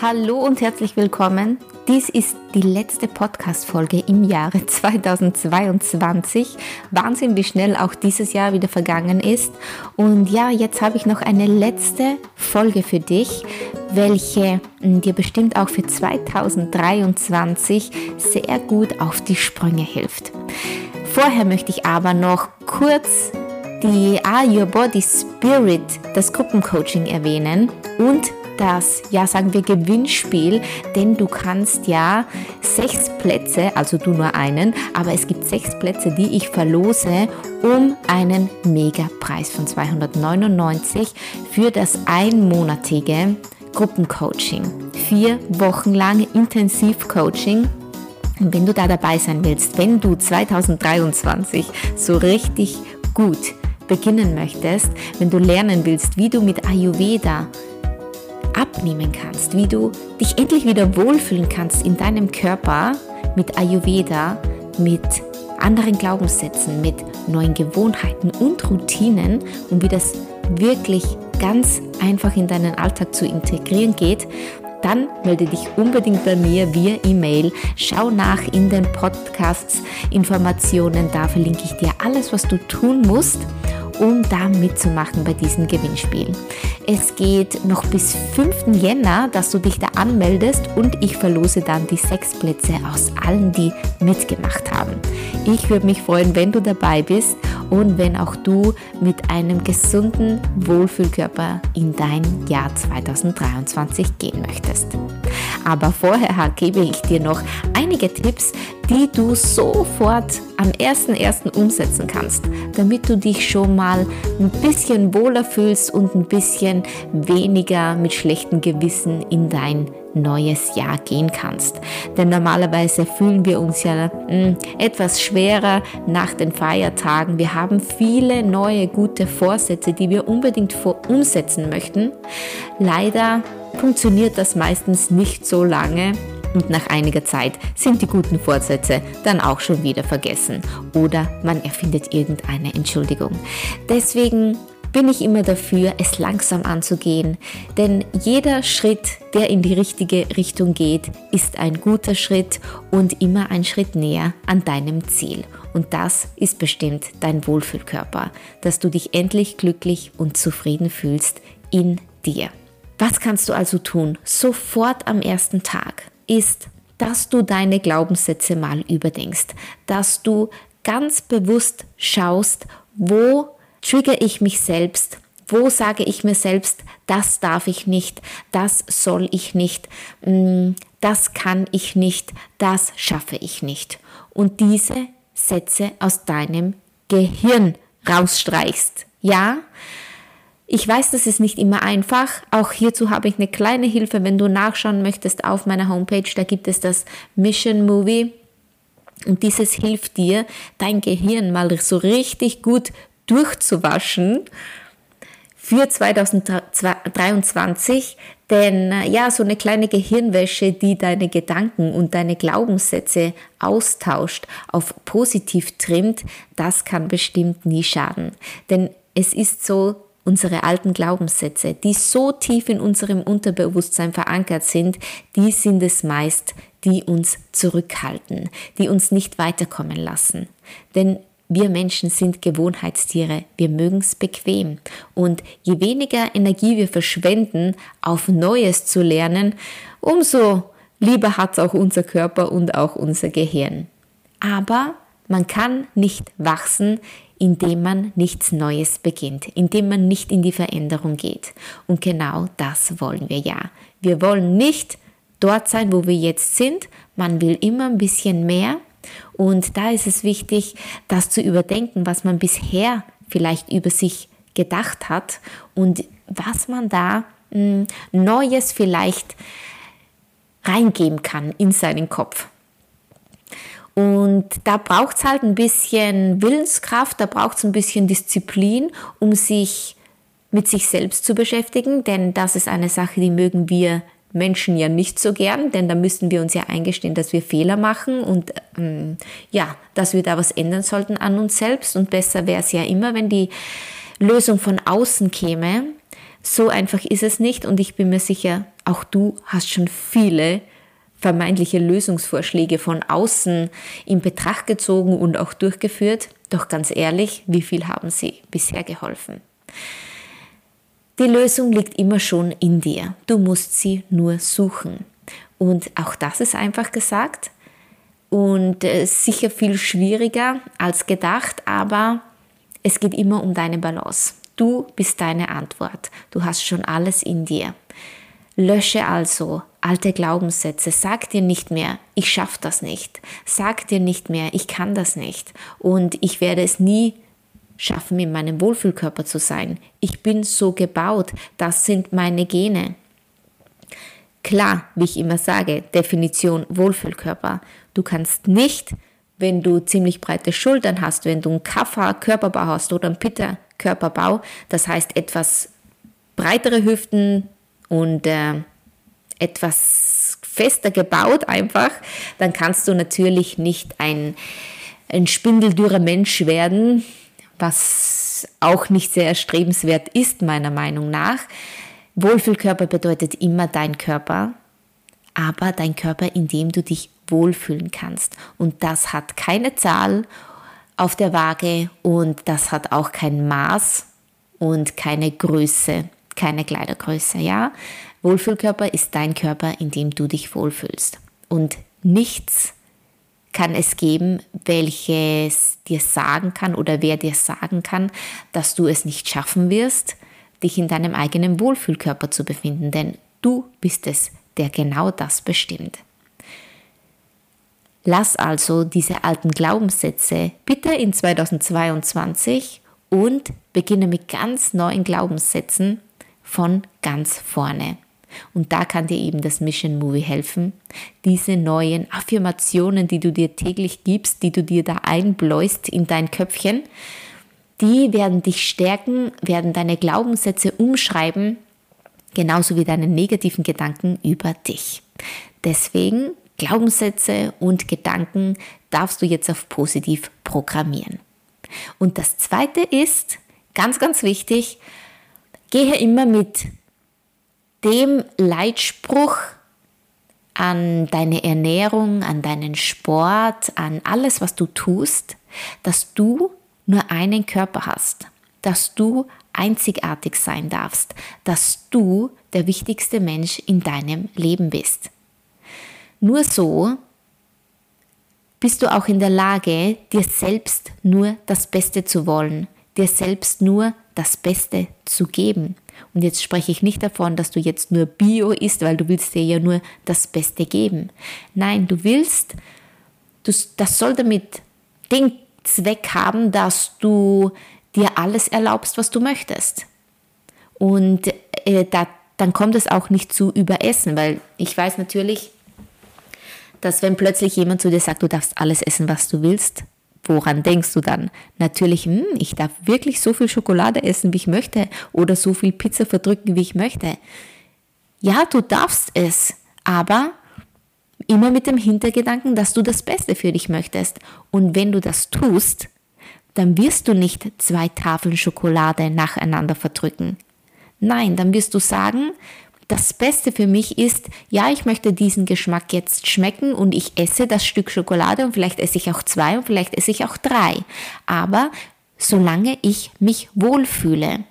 Hallo und herzlich willkommen. Dies ist die letzte Podcast-Folge im Jahre 2022. Wahnsinn, wie schnell auch dieses Jahr wieder vergangen ist. Und ja, jetzt habe ich noch eine letzte Folge für dich, welche hm, dir bestimmt auch für 2023 sehr gut auf die Sprünge hilft. Vorher möchte ich aber noch kurz die Are Your Body Spirit, das Gruppencoaching erwähnen und das, ja, sagen wir Gewinnspiel, denn du kannst ja sechs Plätze, also du nur einen, aber es gibt sechs Plätze, die ich verlose um einen Megapreis von 299 für das einmonatige Gruppencoaching. Vier Wochen lang Intensivcoaching. Und wenn du da dabei sein willst, wenn du 2023 so richtig gut beginnen möchtest, wenn du lernen willst, wie du mit Ayurveda abnehmen kannst, wie du dich endlich wieder wohlfühlen kannst in deinem Körper mit Ayurveda, mit anderen Glaubenssätzen, mit neuen Gewohnheiten und Routinen und wie das wirklich ganz einfach in deinen Alltag zu integrieren geht, dann melde dich unbedingt bei mir via E-Mail. Schau nach in den Podcasts Informationen, da verlinke ich dir alles, was du tun musst um da mitzumachen bei diesem Gewinnspiel. Es geht noch bis 5. Jänner, dass du dich da anmeldest und ich verlose dann die sechs Plätze aus allen, die mitgemacht haben. Ich würde mich freuen, wenn du dabei bist und wenn auch du mit einem gesunden Wohlfühlkörper in dein Jahr 2023 gehen möchtest. Aber vorher gebe ich dir noch einige Tipps, die du sofort am 1.1. umsetzen kannst, damit du dich schon mal ein bisschen wohler fühlst und ein bisschen weniger mit schlechtem Gewissen in dein neues Jahr gehen kannst. Denn normalerweise fühlen wir uns ja hm, etwas schwerer nach den Feiertagen. Wir haben viele neue gute Vorsätze, die wir unbedingt umsetzen möchten. Leider funktioniert das meistens nicht so lange und nach einiger Zeit sind die guten Vorsätze dann auch schon wieder vergessen oder man erfindet irgendeine Entschuldigung. Deswegen bin ich immer dafür, es langsam anzugehen, denn jeder Schritt, der in die richtige Richtung geht, ist ein guter Schritt und immer ein Schritt näher an deinem Ziel. Und das ist bestimmt dein Wohlfühlkörper, dass du dich endlich glücklich und zufrieden fühlst in dir. Was kannst du also tun? Sofort am ersten Tag ist, dass du deine Glaubenssätze mal überdenkst, dass du ganz bewusst schaust, wo trigger ich mich selbst, wo sage ich mir selbst, das darf ich nicht, das soll ich nicht, mm, das kann ich nicht, das schaffe ich nicht. Und diese Sätze aus deinem Gehirn rausstreichst. Ja, ich weiß, das ist nicht immer einfach. Auch hierzu habe ich eine kleine Hilfe, wenn du nachschauen möchtest auf meiner Homepage. Da gibt es das Mission Movie. Und dieses hilft dir, dein Gehirn mal so richtig gut durchzuwaschen für 2023. Denn äh, ja, so eine kleine Gehirnwäsche, die deine Gedanken und deine Glaubenssätze austauscht, auf positiv trimmt, das kann bestimmt nie schaden. Denn es ist so, unsere alten Glaubenssätze, die so tief in unserem Unterbewusstsein verankert sind, die sind es meist, die uns zurückhalten, die uns nicht weiterkommen lassen. Denn wir Menschen sind Gewohnheitstiere, wir mögen es bequem. Und je weniger Energie wir verschwenden, auf Neues zu lernen, umso lieber hat es auch unser Körper und auch unser Gehirn. Aber man kann nicht wachsen, indem man nichts Neues beginnt, indem man nicht in die Veränderung geht. Und genau das wollen wir ja. Wir wollen nicht dort sein, wo wir jetzt sind. Man will immer ein bisschen mehr. Und da ist es wichtig, das zu überdenken, was man bisher vielleicht über sich gedacht hat und was man da mh, hm, Neues vielleicht reingeben kann in seinen Kopf. Und da braucht es halt ein bisschen Willenskraft, da braucht es ein bisschen Disziplin, um sich mit sich selbst zu beschäftigen, denn das ist eine Sache, die mögen wir Menschen ja nicht so gern, denn da müssen wir uns ja eingestehen, dass wir Fehler machen und ähm, ja, dass wir da was ändern sollten an uns selbst. Und besser wäre es ja immer, wenn die Lösung von außen käme. So einfach ist es nicht und ich bin mir sicher, auch du hast schon viele vermeintliche Lösungsvorschläge von außen in Betracht gezogen und auch durchgeführt. Doch ganz ehrlich, wie viel haben sie bisher geholfen? Die Lösung liegt immer schon in dir. Du musst sie nur suchen. Und auch das ist einfach gesagt und äh, sicher viel schwieriger als gedacht, aber es geht immer um deine Balance. Du bist deine Antwort. Du hast schon alles in dir. Lösche also alte Glaubenssätze. Sag dir nicht mehr, ich schaffe das nicht. Sag dir nicht mehr, ich kann das nicht. Und ich werde es nie schaffen, in meinem Wohlfühlkörper zu sein. Ich bin so gebaut, das sind meine Gene. Klar, wie ich immer sage, Definition Wohlfühlkörper. Du kannst nicht, wenn du ziemlich breite Schultern hast, wenn du einen Kaffer Körperbau hast oder einen Pitter Körperbau, das heißt etwas breitere Hüften und äh, etwas fester gebaut einfach, dann kannst du natürlich nicht ein, ein spindeldürrer Mensch werden, was auch nicht sehr erstrebenswert ist, meiner Meinung nach. Wohlfühlkörper bedeutet immer dein Körper, aber dein Körper, in dem du dich wohlfühlen kannst. Und das hat keine Zahl auf der Waage und das hat auch kein Maß und keine Größe, keine Kleidergröße, ja? Wohlfühlkörper ist dein Körper, in dem du dich wohlfühlst. Und nichts kann es geben, welches dir sagen kann oder wer dir sagen kann, dass du es nicht schaffen wirst, dich in deinem eigenen Wohlfühlkörper zu befinden, denn du bist es, der genau das bestimmt. Lass also diese alten Glaubenssätze bitte in 2022 und beginne mit ganz neuen Glaubenssätzen von ganz vorne. Und da kann dir eben das Mission Movie helfen. Diese neuen Affirmationen, die du dir täglich gibst, die du dir da einbläust in dein Köpfchen, die werden dich stärken, werden deine Glaubenssätze umschreiben, genauso wie deine negativen Gedanken über dich. Deswegen Glaubenssätze und Gedanken darfst du jetzt auf positiv programmieren. Und das zweite ist, ganz, ganz wichtig, gehe immer mit dem Leitspruch an deine Ernährung, an deinen Sport, an alles, was du tust, dass du nur einen Körper hast, dass du einzigartig sein darfst, dass du der wichtigste Mensch in deinem Leben bist. Nur so bist du auch in der Lage, dir selbst nur das Beste zu wollen, dir selbst nur das Beste zu geben. Und jetzt spreche ich nicht davon, dass du jetzt nur Bio isst, weil du willst dir ja nur das Beste geben. Nein, du willst, das soll damit den Zweck haben, dass du dir alles erlaubst, was du möchtest. Und äh, da, dann kommt es auch nicht zu Überessen, weil ich weiß natürlich, dass wenn plötzlich jemand zu dir sagt, du darfst alles essen, was du willst, Woran denkst du dann? Natürlich, hm, ich darf wirklich so viel Schokolade essen, wie ich möchte oder so viel Pizza verdrücken, wie ich möchte. Ja, du darfst es, aber immer mit dem Hintergedanken, dass du das Beste für dich möchtest. Und wenn du das tust, dann wirst du nicht zwei Tafeln Schokolade nacheinander verdrücken. Nein, dann wirst du sagen, das Beste für mich ist, ja, ich möchte diesen Geschmack jetzt schmecken und ich esse das Stück Schokolade und vielleicht esse ich auch zwei und vielleicht esse ich auch drei. Aber solange ich mich wohlfühle.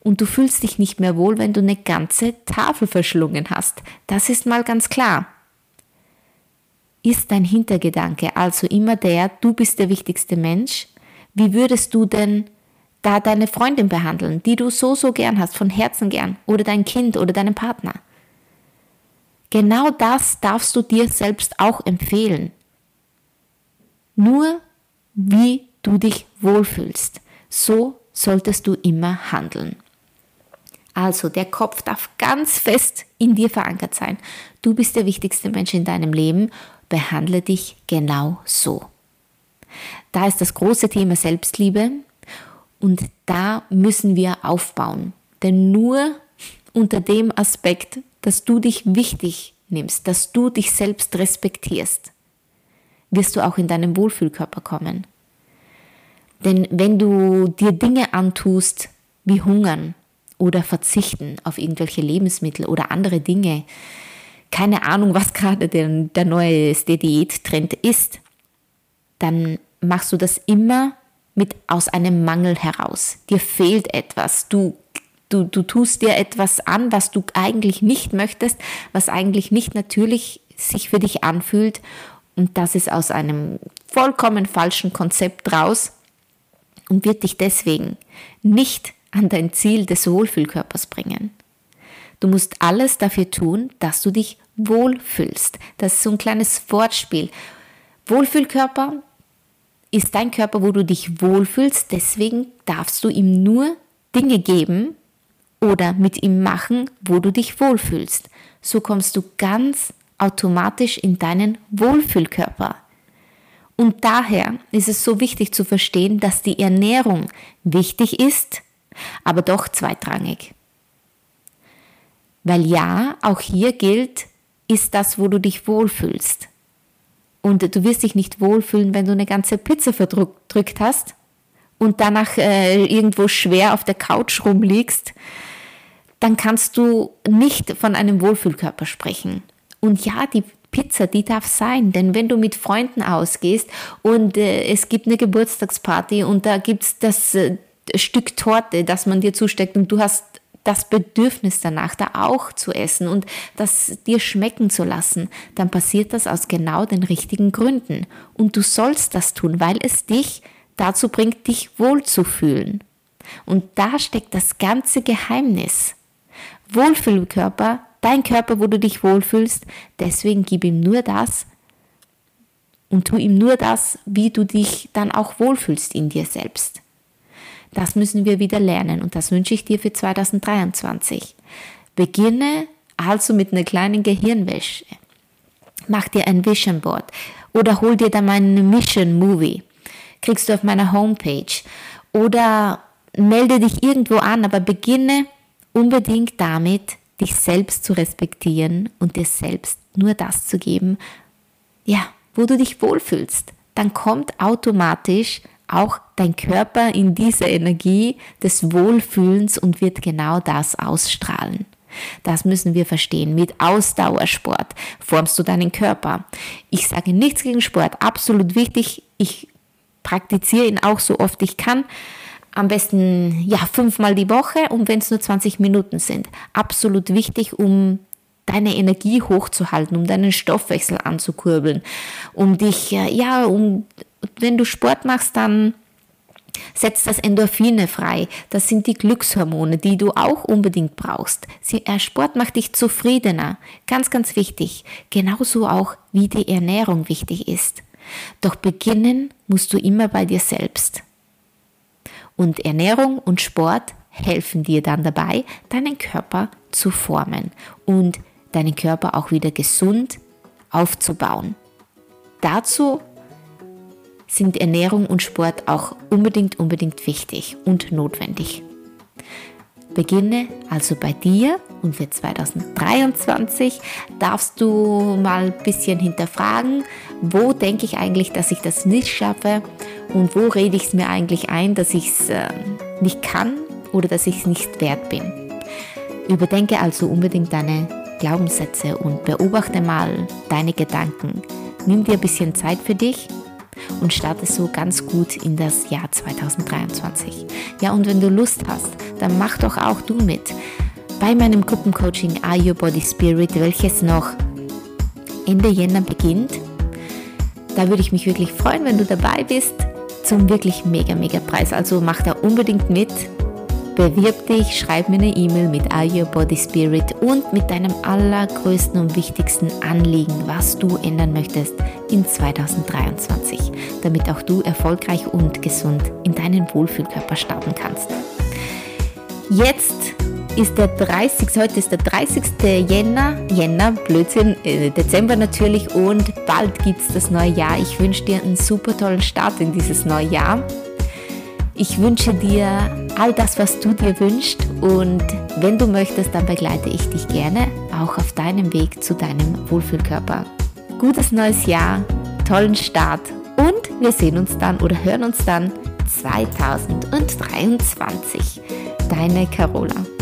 Und du fühlst dich nicht mehr wohl, wenn du eine ganze Tafel verschlungen hast. Das ist mal ganz klar. Ist dein Hintergedanke also immer der, du bist der wichtigste Mensch? Wie würdest du denn da deine Freundin behandeln, die du so, so gern hast, von Herzen gern, oder dein Kind oder deinen Partner. Genau das darfst du dir selbst auch empfehlen. Nur wie du dich wohlfühlst. so solltest du immer handeln. Also der Kopf darf ganz fest in dir verankert sein. Du bist der wichtigste Mensch in deinem Leben. Behandle dich genau so. Da ist das große Thema Selbstliebe und da müssen wir aufbauen. Denn nur unter dem Aspekt, dass du dich wichtig nimmst, dass du dich selbst respektierst, wirst du auch in deinen Wohlfühlkörper kommen. Denn wenn du dir Dinge antust wie Hungern oder Verzichten auf irgendwelche Lebensmittel oder andere Dinge, keine Ahnung, was gerade der, der neueste Diättrend ist, dann machst du das immer mit aus einem Mangel heraus. Dir fehlt etwas. Du, du, du tust dir etwas an, was du eigentlich nicht möchtest, was eigentlich nicht natürlich sich für dich anfühlt. Und das ist aus einem vollkommen falschen Konzept raus und wird dich deswegen nicht an dein Ziel des Wohlfühlkörpers bringen. Du musst alles dafür tun, dass du dich wohlfühlst. Das ist so ein kleines Wortspiel. Wohlfühlkörper ist dein Körper, wo du dich wohlfühlst, deswegen darfst du ihm nur Dinge geben oder mit ihm machen, wo du dich wohlfühlst. So kommst du ganz automatisch in deinen Wohlfühlkörper. Und daher ist es so wichtig zu verstehen, dass die Ernährung wichtig ist, aber doch zweitrangig. Weil ja, auch hier gilt, ist das, wo du dich wohlfühlst. Und du wirst dich nicht wohlfühlen, wenn du eine ganze Pizza verdrückt hast und danach äh, irgendwo schwer auf der Couch rumliegst, dann kannst du nicht von einem Wohlfühlkörper sprechen. Und ja, die Pizza, die darf sein, denn wenn du mit Freunden ausgehst und äh, es gibt eine Geburtstagsparty und da gibt es das äh, Stück Torte, das man dir zusteckt und du hast das Bedürfnis danach, da auch zu essen und das dir schmecken zu lassen, dann passiert das aus genau den richtigen Gründen. Und du sollst das tun, weil es dich dazu bringt, dich wohlzufühlen. Und da steckt das ganze Geheimnis. Wohlfühlkörper dein Körper, wo du dich wohlfühlst. Deswegen gib ihm nur das und tu ihm nur das, wie du dich dann auch wohlfühlst in dir selbst. Das müssen wir wieder lernen und das wünsche ich dir für 2023. Beginne also mit einer kleinen Gehirnwäsche. Mach dir ein Vision Board oder hol dir dann meinen Mission Movie. Kriegst du auf meiner Homepage oder melde dich irgendwo an, aber beginne unbedingt damit, dich selbst zu respektieren und dir selbst nur das zu geben, ja, wo du dich wohlfühlst. Dann kommt automatisch auch dein Körper in diese Energie des Wohlfühlens und wird genau das ausstrahlen. Das müssen wir verstehen. Mit Ausdauersport formst du deinen Körper. Ich sage nichts gegen Sport, absolut wichtig. Ich praktiziere ihn auch so oft ich kann. Am besten ja fünfmal die Woche und wenn es nur 20 Minuten sind. Absolut wichtig, um deine Energie hochzuhalten, um deinen Stoffwechsel anzukurbeln, um dich, äh, ja, um, wenn du Sport machst, dann setzt das Endorphine frei. Das sind die Glückshormone, die du auch unbedingt brauchst. Äh, Sport macht dich zufriedener. Ganz, ganz wichtig. Genauso auch, wie die Ernährung wichtig ist. Doch beginnen musst du immer bei dir selbst. Und Ernährung und Sport helfen dir dann dabei, deinen Körper zu formen und deinen Körper auch wieder gesund aufzubauen. Dazu sind Ernährung und Sport auch unbedingt, unbedingt wichtig und notwendig. Beginne also bei dir und für 2023 darfst du mal ein bisschen hinterfragen, wo denke ich eigentlich, dass ich das nicht schaffe und wo rede ich es mir eigentlich ein, dass ich es äh, nicht kann oder dass ich es nicht wert bin. Überdenke also unbedingt deine Glaubenssätze und beobachte mal deine Gedanken. Nimm dir ein bisschen Zeit für dich und starte so ganz gut in das Jahr 2023. Ja, und wenn du Lust hast, dann mach doch auch du mit bei meinem Gruppencoaching Are Your Body Spirit, welches noch Ende Jänner beginnt. Da würde ich mich wirklich freuen, wenn du dabei bist zum wirklich mega, mega Preis. Also mach da unbedingt mit. Bewirb dich, schreib mir eine E-Mail mit Are Your Body Spirit und mit deinem allergrößten und wichtigsten Anliegen, was du ändern möchtest in 2023, damit auch du erfolgreich und gesund in deinen Wohlfühlkörper starten kannst. Jetzt ist der 30. Heute ist der 30. Jänner, Jänner, Blödsinn, äh, Dezember natürlich und bald gibt es das neue Jahr. Ich wünsche dir einen super tollen Start in dieses neue Jahr. Ich wünsche dir all das, was du dir wünschst und wenn du möchtest, dann begleite ich dich gerne auch auf deinem Weg zu deinem Wohlfühlkörper. Gutes neues Jahr, tollen Start und wir sehen uns dann oder hören uns dann 2023. Deine Carola.